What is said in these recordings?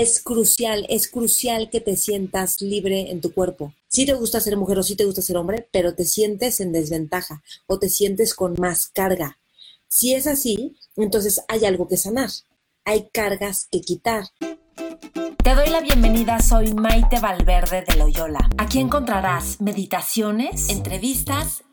es crucial, es crucial que te sientas libre en tu cuerpo. Si te gusta ser mujer o si te gusta ser hombre, pero te sientes en desventaja o te sientes con más carga. Si es así, entonces hay algo que sanar, hay cargas que quitar. Te doy la bienvenida, soy Maite Valverde de Loyola. Aquí encontrarás meditaciones, entrevistas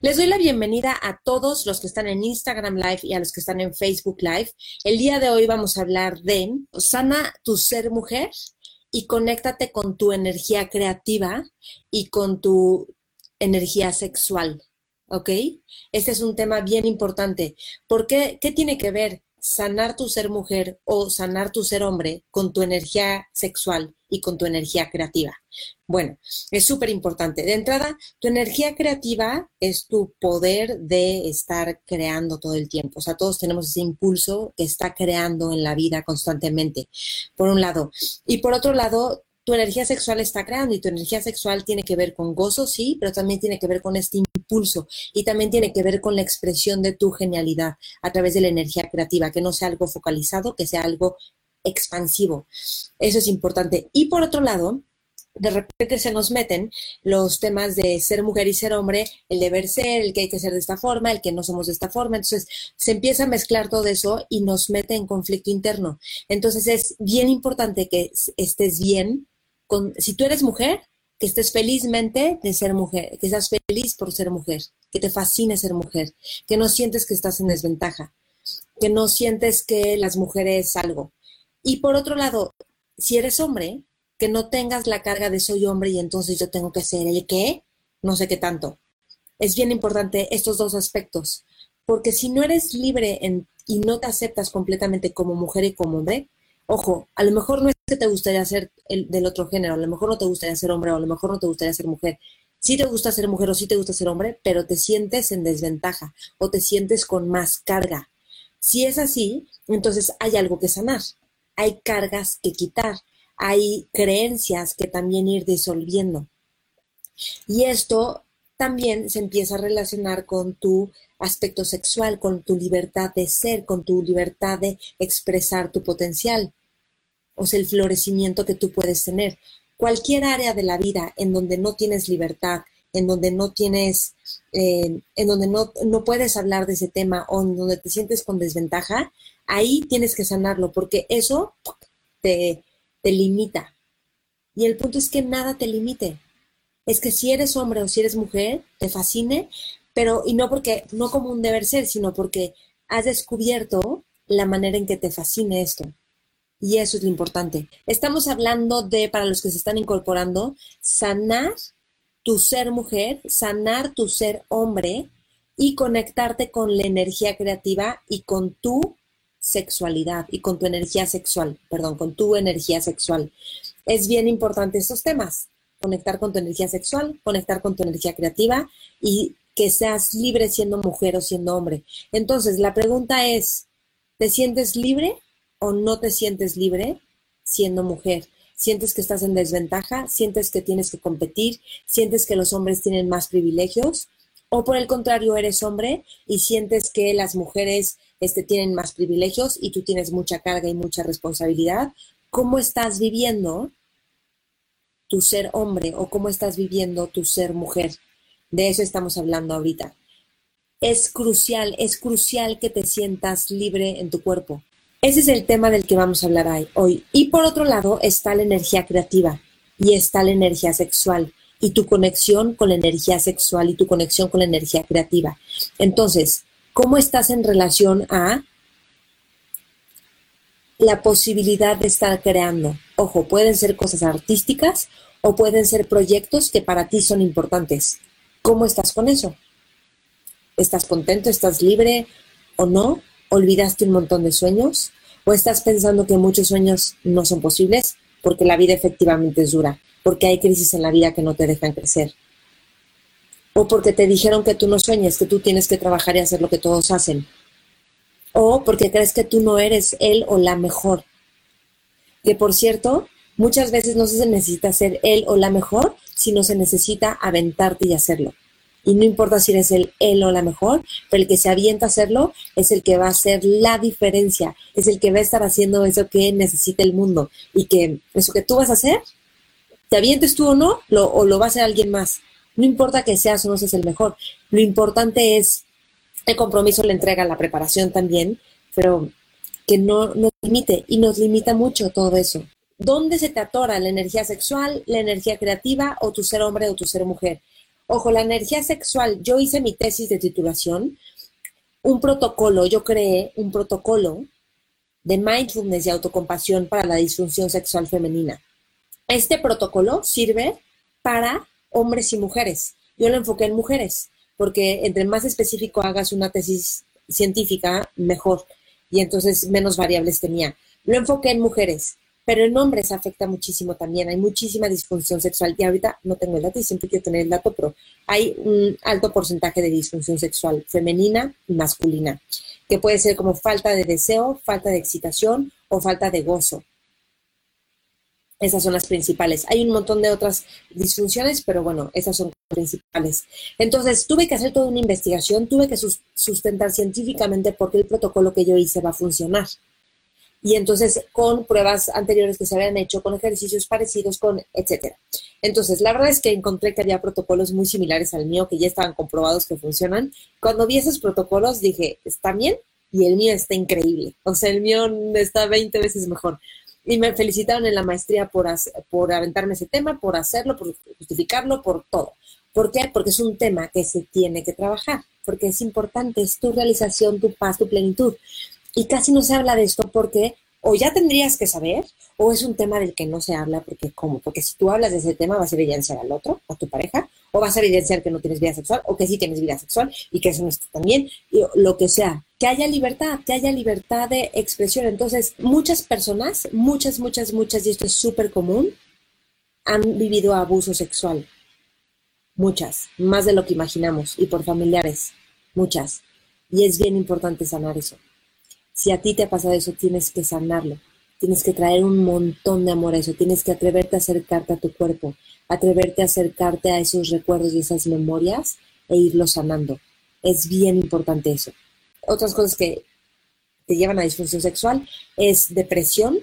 les doy la bienvenida a todos los que están en Instagram Live y a los que están en Facebook Live. El día de hoy vamos a hablar de sana tu ser mujer y conéctate con tu energía creativa y con tu energía sexual. ¿Ok? Este es un tema bien importante. ¿Por qué? ¿Qué tiene que ver sanar tu ser mujer o sanar tu ser hombre con tu energía sexual y con tu energía creativa. Bueno, es súper importante. De entrada, tu energía creativa es tu poder de estar creando todo el tiempo. O sea, todos tenemos ese impulso que está creando en la vida constantemente, por un lado. Y por otro lado, tu energía sexual está creando y tu energía sexual tiene que ver con gozo, sí, pero también tiene que ver con este impulso y también tiene que ver con la expresión de tu genialidad a través de la energía creativa, que no sea algo focalizado, que sea algo expansivo. Eso es importante. Y por otro lado, de repente se nos meten los temas de ser mujer y ser hombre, el deber ser, el que hay que ser de esta forma, el que no somos de esta forma. Entonces se empieza a mezclar todo eso y nos mete en conflicto interno. Entonces es bien importante que estés bien si tú eres mujer, que estés felizmente de ser mujer, que seas feliz por ser mujer, que te fascine ser mujer, que no sientes que estás en desventaja, que no sientes que las mujeres algo. Y por otro lado, si eres hombre, que no tengas la carga de soy hombre y entonces yo tengo que ser el qué, no sé qué tanto. Es bien importante estos dos aspectos, porque si no eres libre y no te aceptas completamente como mujer y como hombre, Ojo, a lo mejor no es que te gustaría ser el, del otro género, a lo mejor no te gustaría ser hombre o a lo mejor no te gustaría ser mujer. Sí te gusta ser mujer o sí te gusta ser hombre, pero te sientes en desventaja o te sientes con más carga. Si es así, entonces hay algo que sanar, hay cargas que quitar, hay creencias que también ir disolviendo. Y esto también se empieza a relacionar con tu aspecto sexual, con tu libertad de ser, con tu libertad de expresar tu potencial, o sea, el florecimiento que tú puedes tener. Cualquier área de la vida en donde no tienes libertad, en donde no tienes, eh, en donde no, no puedes hablar de ese tema o en donde te sientes con desventaja, ahí tienes que sanarlo, porque eso te, te limita. Y el punto es que nada te limite es que si eres hombre o si eres mujer, te fascine, pero y no porque, no como un deber ser, sino porque has descubierto la manera en que te fascine esto. Y eso es lo importante. Estamos hablando de, para los que se están incorporando, sanar tu ser mujer, sanar tu ser hombre y conectarte con la energía creativa y con tu sexualidad y con tu energía sexual, perdón, con tu energía sexual. Es bien importante estos temas conectar con tu energía sexual, conectar con tu energía creativa y que seas libre siendo mujer o siendo hombre. Entonces, la pregunta es, ¿te sientes libre o no te sientes libre siendo mujer? ¿Sientes que estás en desventaja? ¿Sientes que tienes que competir? ¿Sientes que los hombres tienen más privilegios? ¿O por el contrario, eres hombre y sientes que las mujeres este, tienen más privilegios y tú tienes mucha carga y mucha responsabilidad? ¿Cómo estás viviendo tu ser hombre o cómo estás viviendo tu ser mujer. De eso estamos hablando ahorita. Es crucial, es crucial que te sientas libre en tu cuerpo. Ese es el tema del que vamos a hablar hoy. Y por otro lado está la energía creativa y está la energía sexual y tu conexión con la energía sexual y tu conexión con la energía creativa. Entonces, ¿cómo estás en relación a la posibilidad de estar creando? Ojo, pueden ser cosas artísticas o pueden ser proyectos que para ti son importantes. ¿Cómo estás con eso? ¿Estás contento? ¿Estás libre o no? ¿Olvidaste un montón de sueños? o estás pensando que muchos sueños no son posibles porque la vida efectivamente es dura, porque hay crisis en la vida que no te dejan crecer. O porque te dijeron que tú no sueñes, que tú tienes que trabajar y hacer lo que todos hacen. O porque crees que tú no eres él o la mejor. Que por cierto, muchas veces no se necesita ser él o la mejor, sino se necesita aventarte y hacerlo. Y no importa si eres el él o la mejor, pero el que se avienta a hacerlo es el que va a hacer la diferencia, es el que va a estar haciendo eso que necesita el mundo y que eso que tú vas a hacer, te avientes tú o no, lo, o lo va a hacer alguien más. No importa que seas o no seas el mejor, lo importante es el compromiso, la entrega, la preparación también, pero que no nos limite y nos limita mucho todo eso. ¿Dónde se te atora la energía sexual, la energía creativa o tu ser hombre o tu ser mujer? Ojo, la energía sexual, yo hice mi tesis de titulación, un protocolo, yo creé un protocolo de mindfulness y autocompasión para la disfunción sexual femenina. Este protocolo sirve para hombres y mujeres. Yo lo enfoqué en mujeres, porque entre más específico hagas una tesis científica, mejor. Y entonces menos variables tenía. Lo enfoqué en mujeres pero en hombres afecta muchísimo también. Hay muchísima disfunción sexual. Y ahorita no tengo el dato y siempre quiero tener el dato, pero hay un alto porcentaje de disfunción sexual femenina y masculina, que puede ser como falta de deseo, falta de excitación o falta de gozo. Esas son las principales. Hay un montón de otras disfunciones, pero bueno, esas son principales. Entonces, tuve que hacer toda una investigación, tuve que sustentar científicamente por qué el protocolo que yo hice va a funcionar y entonces con pruebas anteriores que se habían hecho, con ejercicios parecidos, con etcétera. Entonces, la verdad es que encontré que había protocolos muy similares al mío que ya estaban comprobados que funcionan. Cuando vi esos protocolos dije, está bien y el mío está increíble. O sea, el mío está 20 veces mejor. Y me felicitaron en la maestría por, por aventarme ese tema, por hacerlo, por justificarlo, por todo. ¿Por qué? Porque es un tema que se tiene que trabajar, porque es importante, es tu realización, tu paz, tu plenitud. Y casi no se habla de esto porque o ya tendrías que saber o es un tema del que no se habla porque ¿cómo? Porque si tú hablas de ese tema vas a evidenciar al otro, a tu pareja, o vas a evidenciar que no tienes vida sexual o que sí tienes vida sexual y que eso no está tan y lo que sea. Que haya libertad, que haya libertad de expresión. Entonces, muchas personas, muchas, muchas, muchas, y esto es súper común, han vivido abuso sexual. Muchas, más de lo que imaginamos, y por familiares, muchas. Y es bien importante sanar eso. Si a ti te ha pasado eso, tienes que sanarlo. Tienes que traer un montón de amor a eso. Tienes que atreverte a acercarte a tu cuerpo, atreverte a acercarte a esos recuerdos y esas memorias e irlo sanando. Es bien importante eso. Otras cosas que te llevan a disfunción sexual es depresión,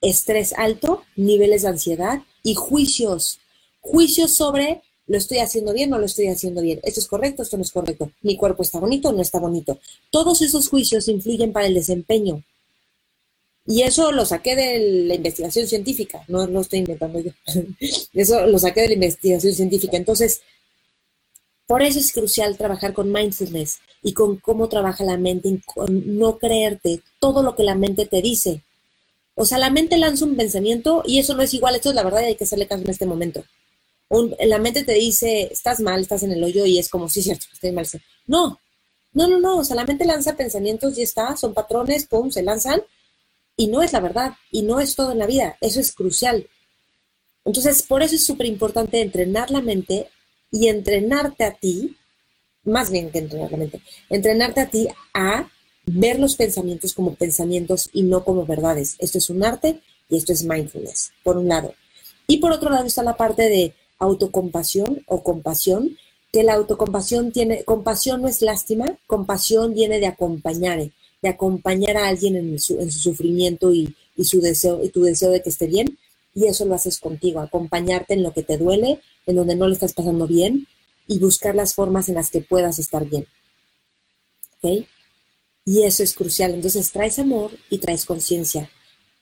estrés alto, niveles de ansiedad y juicios. Juicios sobre lo estoy haciendo bien o lo estoy haciendo bien, esto es correcto, esto no es correcto, mi cuerpo está bonito no está bonito. Todos esos juicios influyen para el desempeño. Y eso lo saqué de la investigación científica, no lo estoy inventando yo. Eso lo saqué de la investigación científica. Entonces, por eso es crucial trabajar con mindfulness y con cómo trabaja la mente, y con no creerte todo lo que la mente te dice. O sea, la mente lanza un pensamiento y eso no es igual, esto es la verdad y hay que hacerle caso en este momento la mente te dice, estás mal, estás en el hoyo y es como, sí, cierto, estoy mal. No, no, no, no, o sea, la mente lanza pensamientos y está, son patrones, pum, se lanzan y no es la verdad y no es todo en la vida, eso es crucial. Entonces, por eso es súper importante entrenar la mente y entrenarte a ti, más bien que entrenar la mente, entrenarte a ti a ver los pensamientos como pensamientos y no como verdades. Esto es un arte y esto es mindfulness, por un lado. Y por otro lado está la parte de autocompasión o compasión, que la autocompasión tiene, compasión no es lástima, compasión viene de acompañar, de acompañar a alguien en su, en su sufrimiento y, y, su deseo, y tu deseo de que esté bien, y eso lo haces contigo, acompañarte en lo que te duele, en donde no le estás pasando bien, y buscar las formas en las que puedas estar bien. ¿Ok? Y eso es crucial. Entonces traes amor y traes conciencia.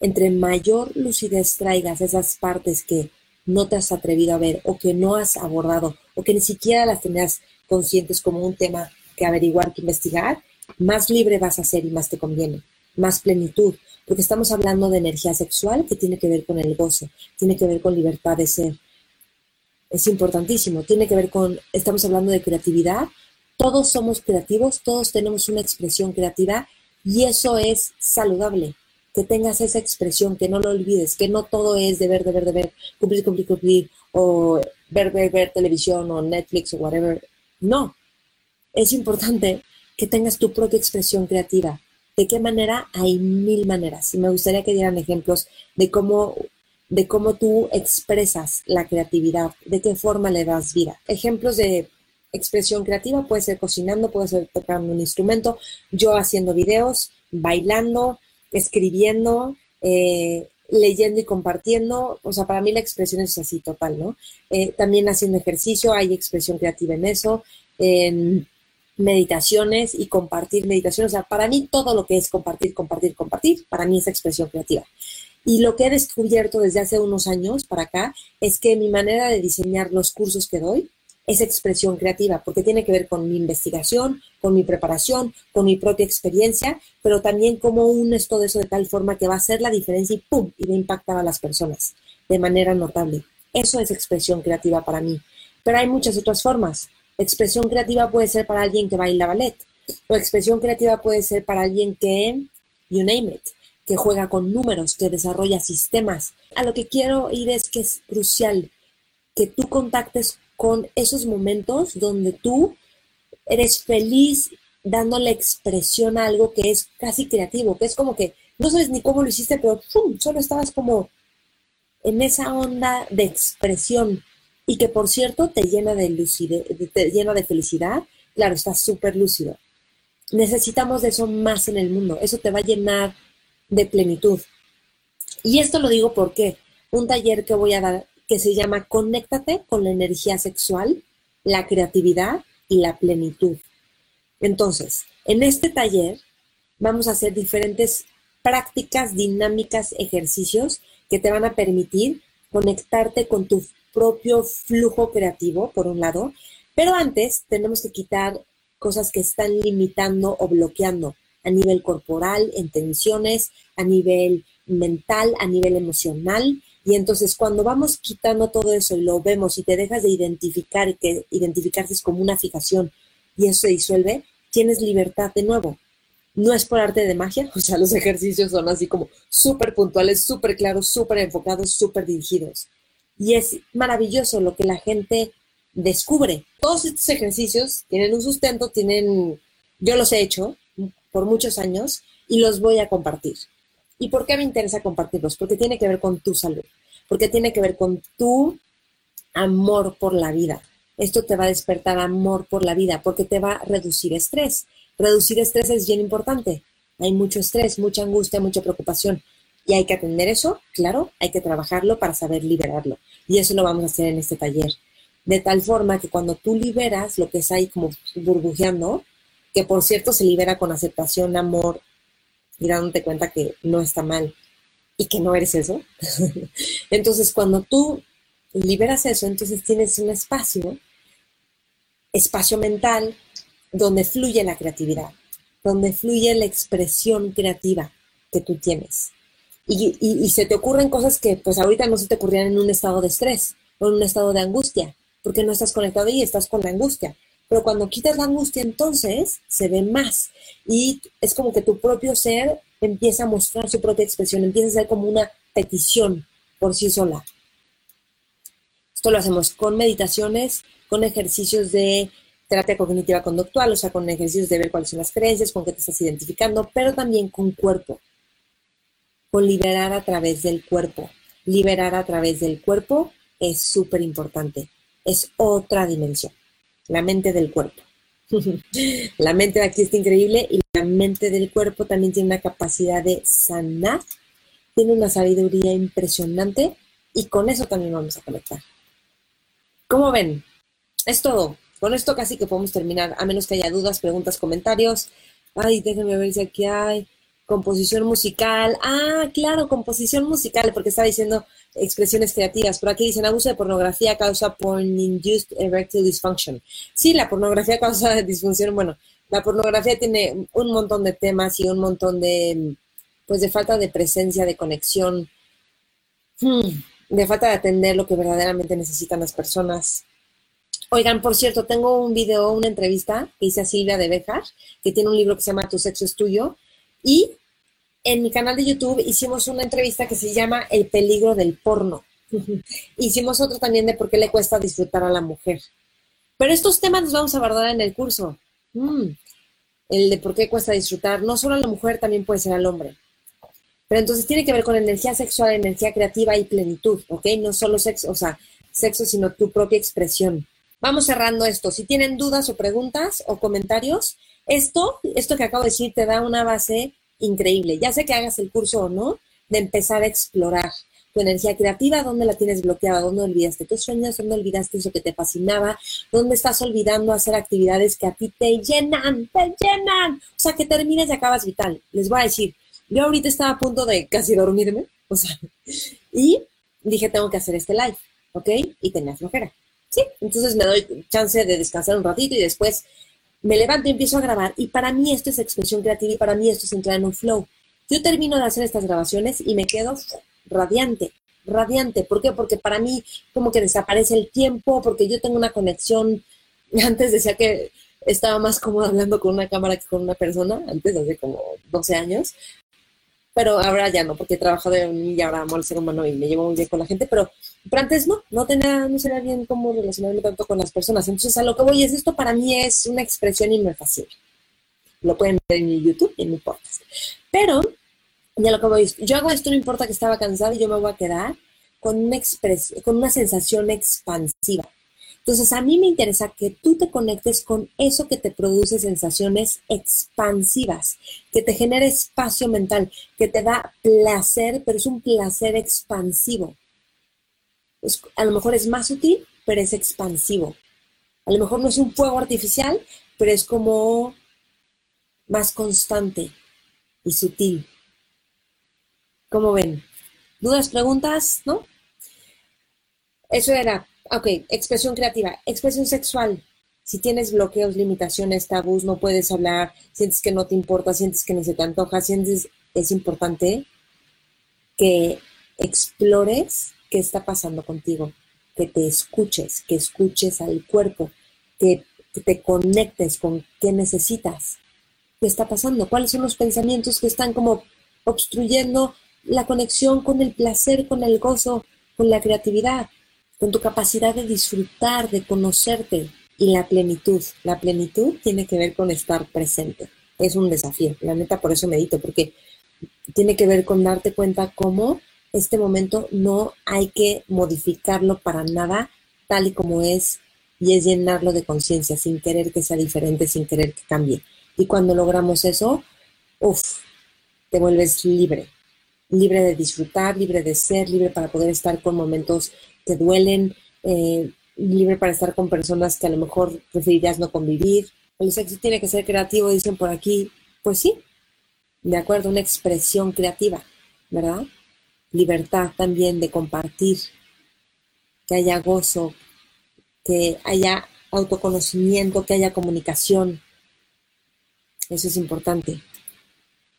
Entre mayor lucidez traigas esas partes que no te has atrevido a ver o que no has abordado o que ni siquiera las tenías conscientes como un tema que averiguar, que investigar, más libre vas a ser y más te conviene, más plenitud, porque estamos hablando de energía sexual que tiene que ver con el gozo, tiene que ver con libertad de ser. Es importantísimo, tiene que ver con, estamos hablando de creatividad, todos somos creativos, todos tenemos una expresión creativa y eso es saludable. Que tengas esa expresión, que no lo olvides, que no todo es de ver, de ver, de ver, cumplir, cumplir, cumplir, o ver, ver, ver televisión o Netflix o whatever. No, es importante que tengas tu propia expresión creativa. ¿De qué manera? Hay mil maneras. Y me gustaría que dieran ejemplos de cómo, de cómo tú expresas la creatividad, de qué forma le das vida. Ejemplos de expresión creativa puede ser cocinando, puede ser tocando un instrumento, yo haciendo videos, bailando, escribiendo, eh, leyendo y compartiendo. O sea, para mí la expresión es así total, ¿no? Eh, también haciendo ejercicio, hay expresión creativa en eso. En meditaciones y compartir meditaciones. O sea, para mí todo lo que es compartir, compartir, compartir, para mí es expresión creativa. Y lo que he descubierto desde hace unos años para acá es que mi manera de diseñar los cursos que doy es expresión creativa, porque tiene que ver con mi investigación, con mi preparación, con mi propia experiencia, pero también cómo unes todo eso de tal forma que va a hacer la diferencia y ¡pum! y va a impactar a las personas de manera notable. Eso es expresión creativa para mí. Pero hay muchas otras formas. Expresión creativa puede ser para alguien que baila ballet, o expresión creativa puede ser para alguien que, you name it, que juega con números, que desarrolla sistemas. A lo que quiero ir es que es crucial que tú contactes con esos momentos donde tú eres feliz dándole expresión a algo que es casi creativo, que es como que no sabes ni cómo lo hiciste, pero solo estabas como en esa onda de expresión y que por cierto te llena de lucidez, te llena de felicidad. Claro, estás súper lúcido. Necesitamos de eso más en el mundo. Eso te va a llenar de plenitud. Y esto lo digo porque un taller que voy a dar que se llama Conéctate con la energía sexual, la creatividad y la plenitud. Entonces, en este taller vamos a hacer diferentes prácticas, dinámicas, ejercicios que te van a permitir conectarte con tu propio flujo creativo, por un lado, pero antes tenemos que quitar cosas que están limitando o bloqueando a nivel corporal, en tensiones, a nivel mental, a nivel emocional. Y entonces cuando vamos quitando todo eso y lo vemos y te dejas de identificar, que identificarse es como una fijación y eso se disuelve, tienes libertad de nuevo. No es por arte de magia, o sea, los ejercicios son así como súper puntuales, súper claros, súper enfocados, súper dirigidos. Y es maravilloso lo que la gente descubre. Todos estos ejercicios tienen un sustento, tienen, yo los he hecho por muchos años y los voy a compartir. ¿Y por qué me interesa compartirlos? Porque tiene que ver con tu salud, porque tiene que ver con tu amor por la vida. Esto te va a despertar amor por la vida, porque te va a reducir estrés. Reducir estrés es bien importante. Hay mucho estrés, mucha angustia, mucha preocupación. Y hay que atender eso, claro, hay que trabajarlo para saber liberarlo. Y eso lo vamos a hacer en este taller. De tal forma que cuando tú liberas lo que está ahí como burbujeando, que por cierto se libera con aceptación, amor y dándote cuenta que no está mal y que no eres eso. entonces cuando tú liberas eso, entonces tienes un espacio, espacio mental, donde fluye la creatividad, donde fluye la expresión creativa que tú tienes y, se te ocurren cosas que pues ahorita no se te ocurrían en un estado de estrés o en un estado de angustia, porque no estás conectado y estás con la angustia. Pero cuando quitas la angustia, entonces se ve más. Y es como que tu propio ser empieza a mostrar su propia expresión, empieza a ser como una petición por sí sola. Esto lo hacemos con meditaciones, con ejercicios de terapia cognitiva conductual, o sea, con ejercicios de ver cuáles son las creencias, con qué te estás identificando, pero también con cuerpo con liberar a través del cuerpo. Liberar a través del cuerpo es súper importante. Es otra dimensión. La mente del cuerpo. la mente de aquí está increíble y la mente del cuerpo también tiene una capacidad de sanar. Tiene una sabiduría impresionante y con eso también vamos a conectar. ¿Cómo ven? Es todo. Con esto casi que podemos terminar, a menos que haya dudas, preguntas, comentarios. Ay, déjenme ver si aquí hay. Composición musical. Ah, claro, composición musical, porque estaba diciendo expresiones creativas. Pero aquí dicen abuso de pornografía causa porn-induced erectile dysfunction. Sí, la pornografía causa disfunción. Bueno, la pornografía tiene un montón de temas y un montón de, pues, de falta de presencia, de conexión, hmm, de falta de atender lo que verdaderamente necesitan las personas. Oigan, por cierto, tengo un video, una entrevista que hice a Silvia de Bejar, que tiene un libro que se llama Tu sexo es tuyo, y en mi canal de YouTube hicimos una entrevista que se llama El peligro del porno. hicimos otro también de por qué le cuesta disfrutar a la mujer. Pero estos temas los vamos a abordar en el curso. Mm, el de por qué cuesta disfrutar, no solo a la mujer, también puede ser al hombre. Pero entonces tiene que ver con energía sexual, energía creativa y plenitud, ¿ok? No solo sexo, o sea, sexo, sino tu propia expresión. Vamos cerrando esto. Si tienen dudas o preguntas o comentarios, esto, esto que acabo de decir, te da una base increíble. Ya sé que hagas el curso o no, de empezar a explorar tu energía creativa, dónde la tienes bloqueada, dónde olvidaste tus sueños, dónde olvidaste eso que te fascinaba, dónde estás olvidando hacer actividades que a ti te llenan, te llenan. O sea, que termines y acabas vital. Les voy a decir, yo ahorita estaba a punto de casi dormirme, o sea, y dije, tengo que hacer este live, ¿ok? Y tenía flojera. Sí, entonces me doy chance de descansar un ratito y después me levanto y empiezo a grabar. Y para mí esto es expresión creativa y para mí esto es entrar en un flow. Yo termino de hacer estas grabaciones y me quedo radiante, radiante. ¿Por qué? Porque para mí como que desaparece el tiempo, porque yo tengo una conexión. Antes decía que estaba más cómoda hablando con una cámara que con una persona, antes, hace como 12 años. Pero ahora ya no, porque he trabajado en mí y ahora amo al ser humano y me llevo muy bien con la gente, pero, pero antes no, no tenía, no sabía bien cómo relacionarme tanto con las personas. Entonces a lo que voy es esto para mí es una expresión y me fascina. Lo pueden ver en mi YouTube y en mi podcast. Pero ya lo que voy, yo hago esto, no importa que estaba cansada y yo me voy a quedar con una, con una sensación expansiva. Entonces, a mí me interesa que tú te conectes con eso que te produce sensaciones expansivas, que te genere espacio mental, que te da placer, pero es un placer expansivo. a lo mejor es más sutil, pero es expansivo. A lo mejor no es un fuego artificial, pero es como más constante y sutil. ¿Cómo ven? ¿Dudas, preguntas? ¿No? Eso era, ok, expresión creativa, expresión sexual. Si tienes bloqueos, limitaciones, tabús, no puedes hablar, sientes que no te importa, sientes que no se te antoja, sientes, es importante que explores qué está pasando contigo, que te escuches, que escuches al cuerpo, que, que te conectes con qué necesitas, qué está pasando, cuáles son los pensamientos que están como obstruyendo la conexión con el placer, con el gozo, con la creatividad, con tu capacidad de disfrutar, de conocerte y la plenitud. La plenitud tiene que ver con estar presente. Es un desafío. La neta, por eso medito, porque tiene que ver con darte cuenta cómo este momento no hay que modificarlo para nada tal y como es y es llenarlo de conciencia sin querer que sea diferente, sin querer que cambie. Y cuando logramos eso, uff, te vuelves libre, libre de disfrutar, libre de ser, libre para poder estar con momentos que duelen, eh, libre para estar con personas que a lo mejor preferirías no convivir. El sexo tiene que ser creativo, dicen por aquí. Pues sí, de acuerdo, una expresión creativa, ¿verdad? Libertad también de compartir, que haya gozo, que haya autoconocimiento, que haya comunicación. Eso es importante.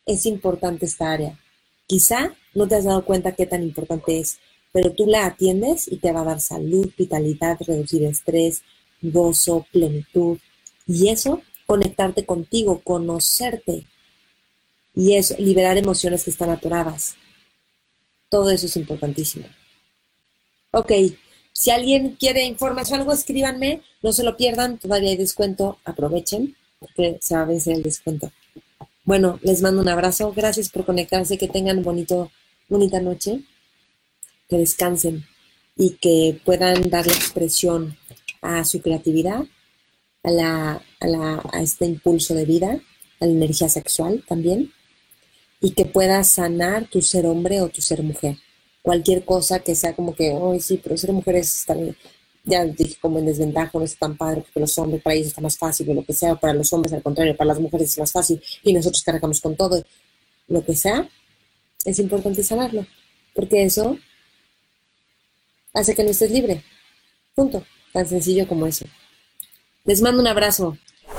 Es importante esta área. Quizá no te has dado cuenta qué tan importante es, pero tú la atiendes y te va a dar salud, vitalidad, reducir estrés, gozo, plenitud. Y eso, conectarte contigo, conocerte. Y eso, liberar emociones que están atoradas. Todo eso es importantísimo. Ok, si alguien quiere información algo, escríbanme, no se lo pierdan, todavía hay descuento, aprovechen, porque se va a vencer el descuento. Bueno, les mando un abrazo. Gracias por conectarse. Que tengan bonito, bonita noche. Que descansen y que puedan darle expresión a su creatividad, a, la, a, la, a este impulso de vida, a la energía sexual también. Y que puedas sanar tu ser hombre o tu ser mujer. Cualquier cosa que sea como que, hoy sí, pero ser mujer es también ya dije como en desventaja, no es tan padre porque los hombres para ellos está más fácil o lo que sea, para los hombres al contrario, para las mujeres es más fácil y nosotros cargamos con todo, lo que sea, es importante sanarlo, porque eso hace que no estés libre. Punto. Tan sencillo como eso. Les mando un abrazo.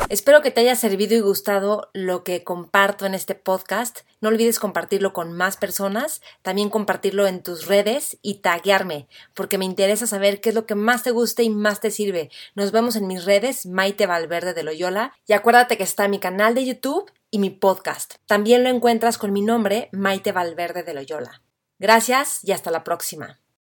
Espero que te haya servido y gustado lo que comparto en este podcast. No olvides compartirlo con más personas, también compartirlo en tus redes y taguearme, porque me interesa saber qué es lo que más te gusta y más te sirve. Nos vemos en mis redes, Maite Valverde de Loyola, y acuérdate que está mi canal de YouTube y mi podcast. También lo encuentras con mi nombre, Maite Valverde de Loyola. Gracias y hasta la próxima.